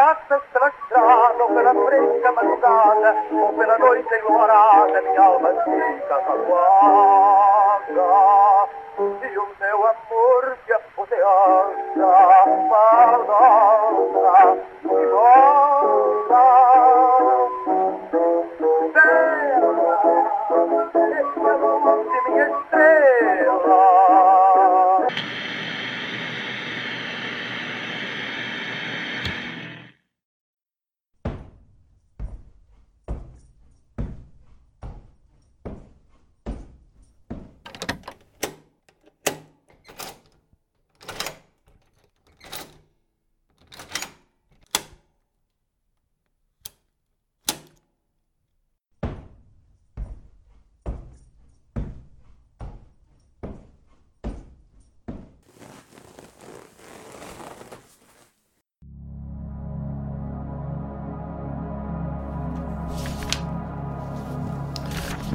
faccia stracciata per la fresca mattinata o per la notte ignorata mi alma antica caguaga di un teu amor che appoteanza parlanza mi volta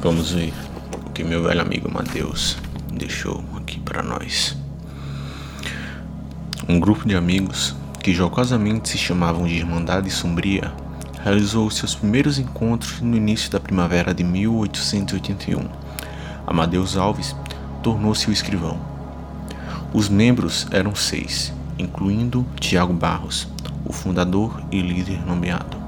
Vamos ver o que meu velho amigo Mateus deixou aqui para nós. Um grupo de amigos que jocosamente se chamavam de Irmandade Sombria realizou seus primeiros encontros no início da primavera de 1881. Amadeus Alves tornou-se o escrivão. Os membros eram seis, incluindo Tiago Barros, o fundador e líder nomeado.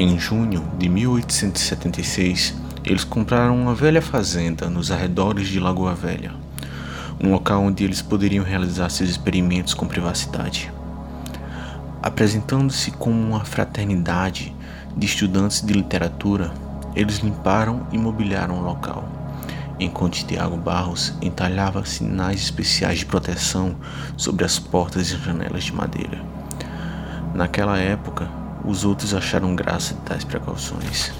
Em junho de 1876, eles compraram uma velha fazenda nos arredores de Lagoa Velha, um local onde eles poderiam realizar seus experimentos com privacidade. Apresentando-se como uma fraternidade de estudantes de literatura, eles limparam e mobiliaram o local, enquanto Tiago Barros entalhava sinais especiais de proteção sobre as portas e janelas de madeira. Naquela época, os outros acharam graça de tais precauções.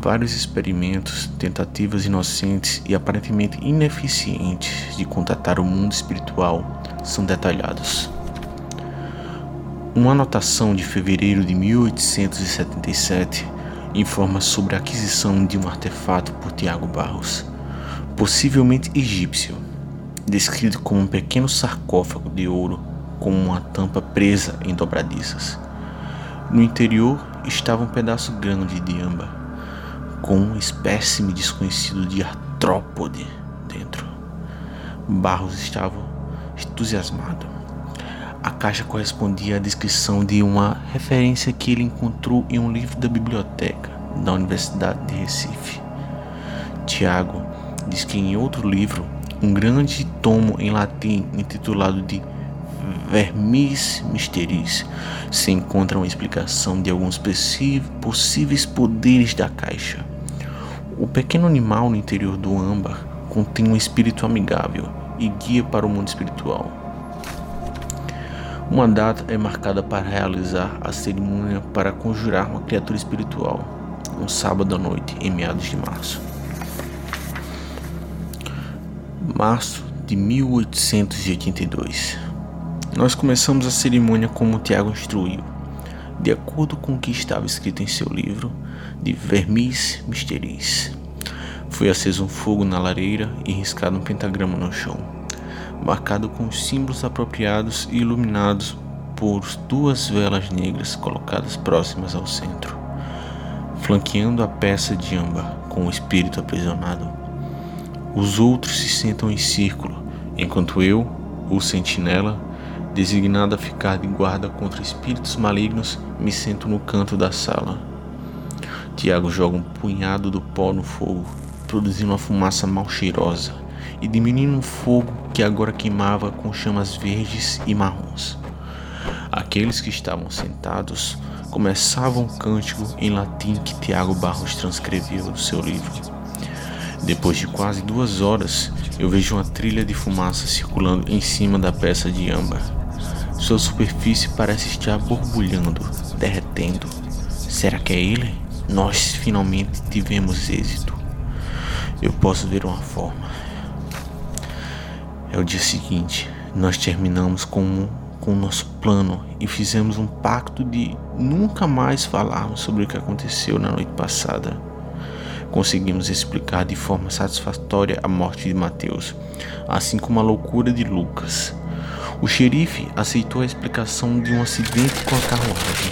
Vários experimentos, tentativas inocentes e aparentemente ineficientes de contatar o mundo espiritual são detalhados. Uma anotação de fevereiro de 1877 informa sobre a aquisição de um artefato por Tiago Barros, possivelmente egípcio, descrito como um pequeno sarcófago de ouro com uma tampa presa em dobradiças. No interior estava um pedaço grande de âmbar, com um espécime desconhecido de artrópode dentro. Barros estava entusiasmado. A caixa correspondia à descrição de uma referência que ele encontrou em um livro da biblioteca da Universidade de Recife. Tiago diz que em outro livro, um grande tomo em latim intitulado de Vermis Mysteris se encontra uma explicação de alguns possíveis poderes da caixa. O pequeno animal no interior do âmbar contém um espírito amigável e guia para o mundo espiritual. Uma data é marcada para realizar a cerimônia para conjurar uma criatura espiritual, um sábado à noite, em meados de março. Março de 1882. Nós começamos a cerimônia como Tiago instruiu, de acordo com o que estava escrito em seu livro de Vermis Mysteries. Foi aceso um fogo na lareira e riscado um pentagrama no chão, marcado com os símbolos apropriados e iluminados por duas velas negras colocadas próximas ao centro, flanqueando a peça de âmbar com o espírito aprisionado. Os outros se sentam em círculo, enquanto eu, o sentinela, Designado a ficar de guarda contra espíritos malignos, me sento no canto da sala. Tiago joga um punhado do pó no fogo, produzindo uma fumaça mal cheirosa e diminuindo o fogo que agora queimava com chamas verdes e marrons. Aqueles que estavam sentados começavam um cântico em latim que Tiago Barros transcreveu do seu livro. Depois de quase duas horas, eu vejo uma trilha de fumaça circulando em cima da peça de âmbar. Sua superfície parece estar borbulhando, derretendo. Será que é ele? Nós finalmente tivemos êxito. Eu posso ver uma forma. É o dia seguinte. Nós terminamos com, com o nosso plano e fizemos um pacto de nunca mais falarmos sobre o que aconteceu na noite passada. Conseguimos explicar de forma satisfatória a morte de Mateus, assim como a loucura de Lucas. O xerife aceitou a explicação de um acidente com a carruagem.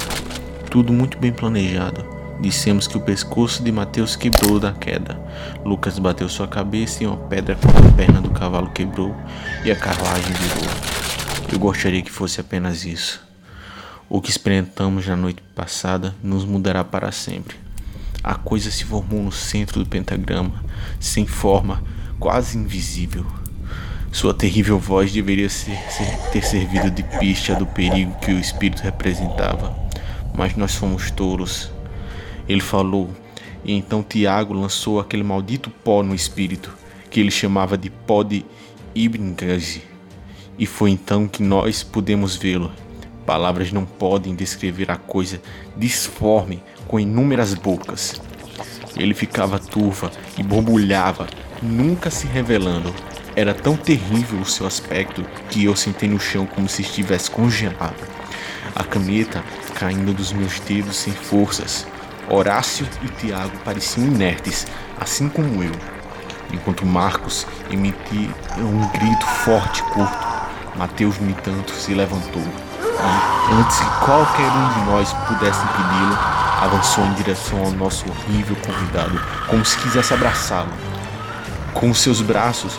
tudo muito bem planejado. Dissemos que o pescoço de Mateus quebrou da queda. Lucas bateu sua cabeça em uma pedra quando a perna do cavalo quebrou e a carruagem virou. Eu gostaria que fosse apenas isso. O que experimentamos na noite passada nos mudará para sempre. A coisa se formou no centro do pentagrama, sem forma, quase invisível. Sua terrível voz deveria ser, ser, ter servido de pista do perigo que o espírito representava, mas nós fomos tolos. Ele falou, e então Tiago lançou aquele maldito pó no espírito, que ele chamava de pó de Ibn Ghazi. E foi então que nós pudemos vê-lo. Palavras não podem descrever a coisa disforme com inúmeras bocas. Ele ficava turva e borbulhava, nunca se revelando. Era tão terrível o seu aspecto que eu sentei no chão como se estivesse congelado. A caneta caindo dos meus dedos sem forças. Horácio e Tiago pareciam inertes, assim como eu. Enquanto Marcos emitia um grito forte e curto, Mateus, no entanto, se levantou e, antes que qualquer um de nós pudesse impedi-lo, avançou em direção ao nosso horrível convidado, como se quisesse abraçá-lo. Com seus braços,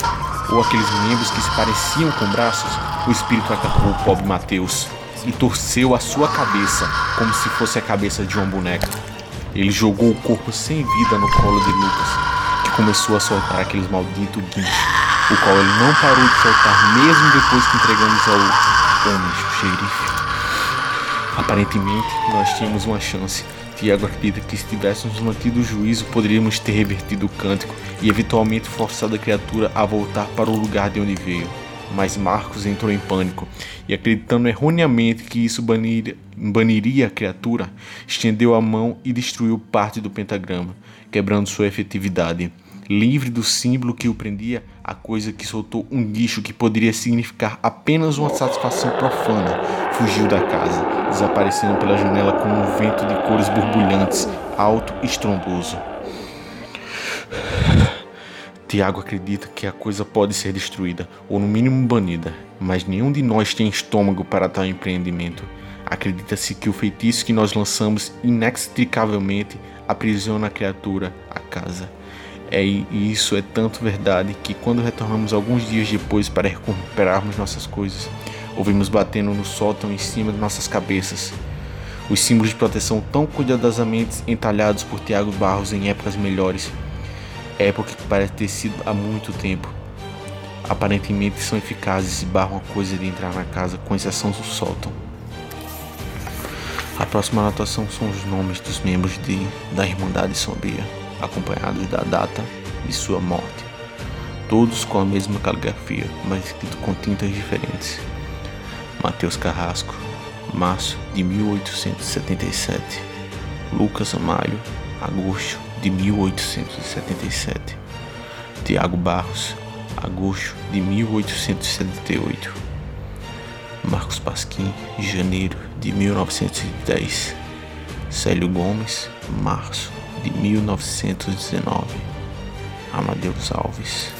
ou aqueles membros que se pareciam com braços, o espírito atacou o pobre Mateus e torceu a sua cabeça como se fosse a cabeça de uma boneca. Ele jogou o corpo sem vida no colo de Lucas, que começou a soltar aqueles malditos guinchos, o qual ele não parou de soltar mesmo depois que entregamos ao homem xerife. Aparentemente, nós tínhamos uma chance. Tiago acredita que se tivéssemos mantido o juízo, poderíamos ter revertido o cântico e eventualmente forçado a criatura a voltar para o lugar de onde veio. Mas Marcos entrou em pânico e, acreditando erroneamente que isso baniria, baniria a criatura, estendeu a mão e destruiu parte do pentagrama, quebrando sua efetividade. Livre do símbolo que o prendia, a coisa que soltou um guicho que poderia significar apenas uma satisfação profana, fugiu da casa, desaparecendo pela janela com um vento de cores borbulhantes, alto e estrondoso. Tiago acredita que a coisa pode ser destruída, ou no mínimo banida, mas nenhum de nós tem estômago para tal empreendimento. Acredita-se que o feitiço que nós lançamos inextricavelmente aprisiona a criatura, a casa. É, e isso é tanto verdade que quando retornamos alguns dias depois para recuperarmos nossas coisas, ouvimos batendo no sótão em cima de nossas cabeças. Os símbolos de proteção tão cuidadosamente entalhados por Tiago Barros em épocas melhores época que parece ter sido há muito tempo. Aparentemente são eficazes e barram a coisa de entrar na casa, com exceção do sótão. A próxima anotação são os nomes dos membros de, da Irmandade Sombria, acompanhados da data de sua morte. Todos com a mesma caligrafia, mas escrito com tintas diferentes. Mateus Carrasco, março de 1877. Lucas Amalho, agosto de 1877. Tiago Barros, agosto de 1878. Marcos Pasquim, janeiro de 1910. Célio Gomes, março de 1919. Amadeus Alves.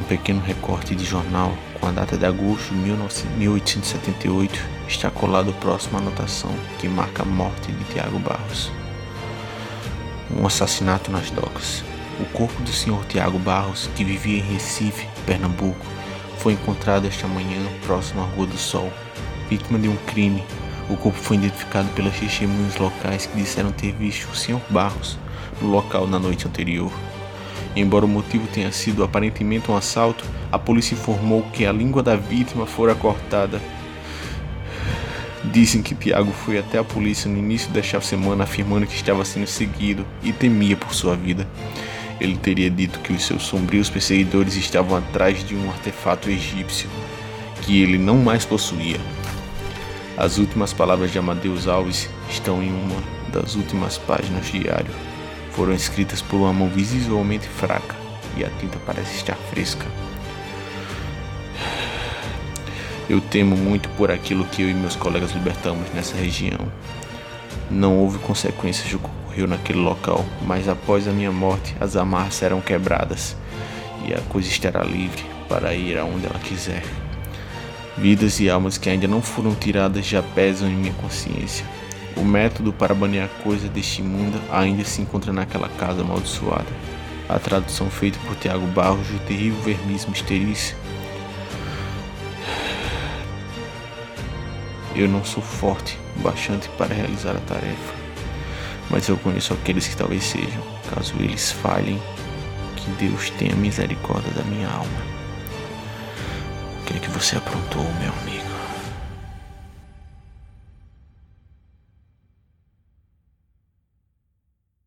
Um pequeno recorte de jornal com a data de agosto de 1878 está colado próximo à anotação que marca a morte de Tiago Barros um assassinato nas docas. O corpo do Sr. Tiago Barros, que vivia em Recife, Pernambuco, foi encontrado esta manhã próximo à Rua do Sol. Vítima de um crime, o corpo foi identificado pelas testemunhas locais que disseram ter visto o Sr. Barros no local na noite anterior. Embora o motivo tenha sido aparentemente um assalto, a polícia informou que a língua da vítima fora cortada Dizem que Tiago foi até a polícia no início desta semana afirmando que estava sendo seguido e temia por sua vida. Ele teria dito que os seus sombrios perseguidores estavam atrás de um artefato egípcio que ele não mais possuía. As últimas palavras de Amadeus Alves estão em uma das últimas páginas do diário. Foram escritas por uma mão visivelmente fraca e a tinta parece estar fresca. Eu temo muito por aquilo que eu e meus colegas libertamos nessa região. Não houve consequências do que ocorreu naquele local, mas após a minha morte as amarras serão quebradas e a coisa estará livre para ir aonde ela quiser. Vidas e almas que ainda não foram tiradas já pesam em minha consciência. O método para banear coisa deste mundo ainda se encontra naquela casa amaldiçoada. A tradução feita por Tiago Barros do terrível verniz misterício. Eu não sou forte bastante para realizar a tarefa, mas eu conheço aqueles que talvez sejam. Caso eles falhem, que Deus tenha misericórdia da minha alma. Que você aprontou, meu amigo?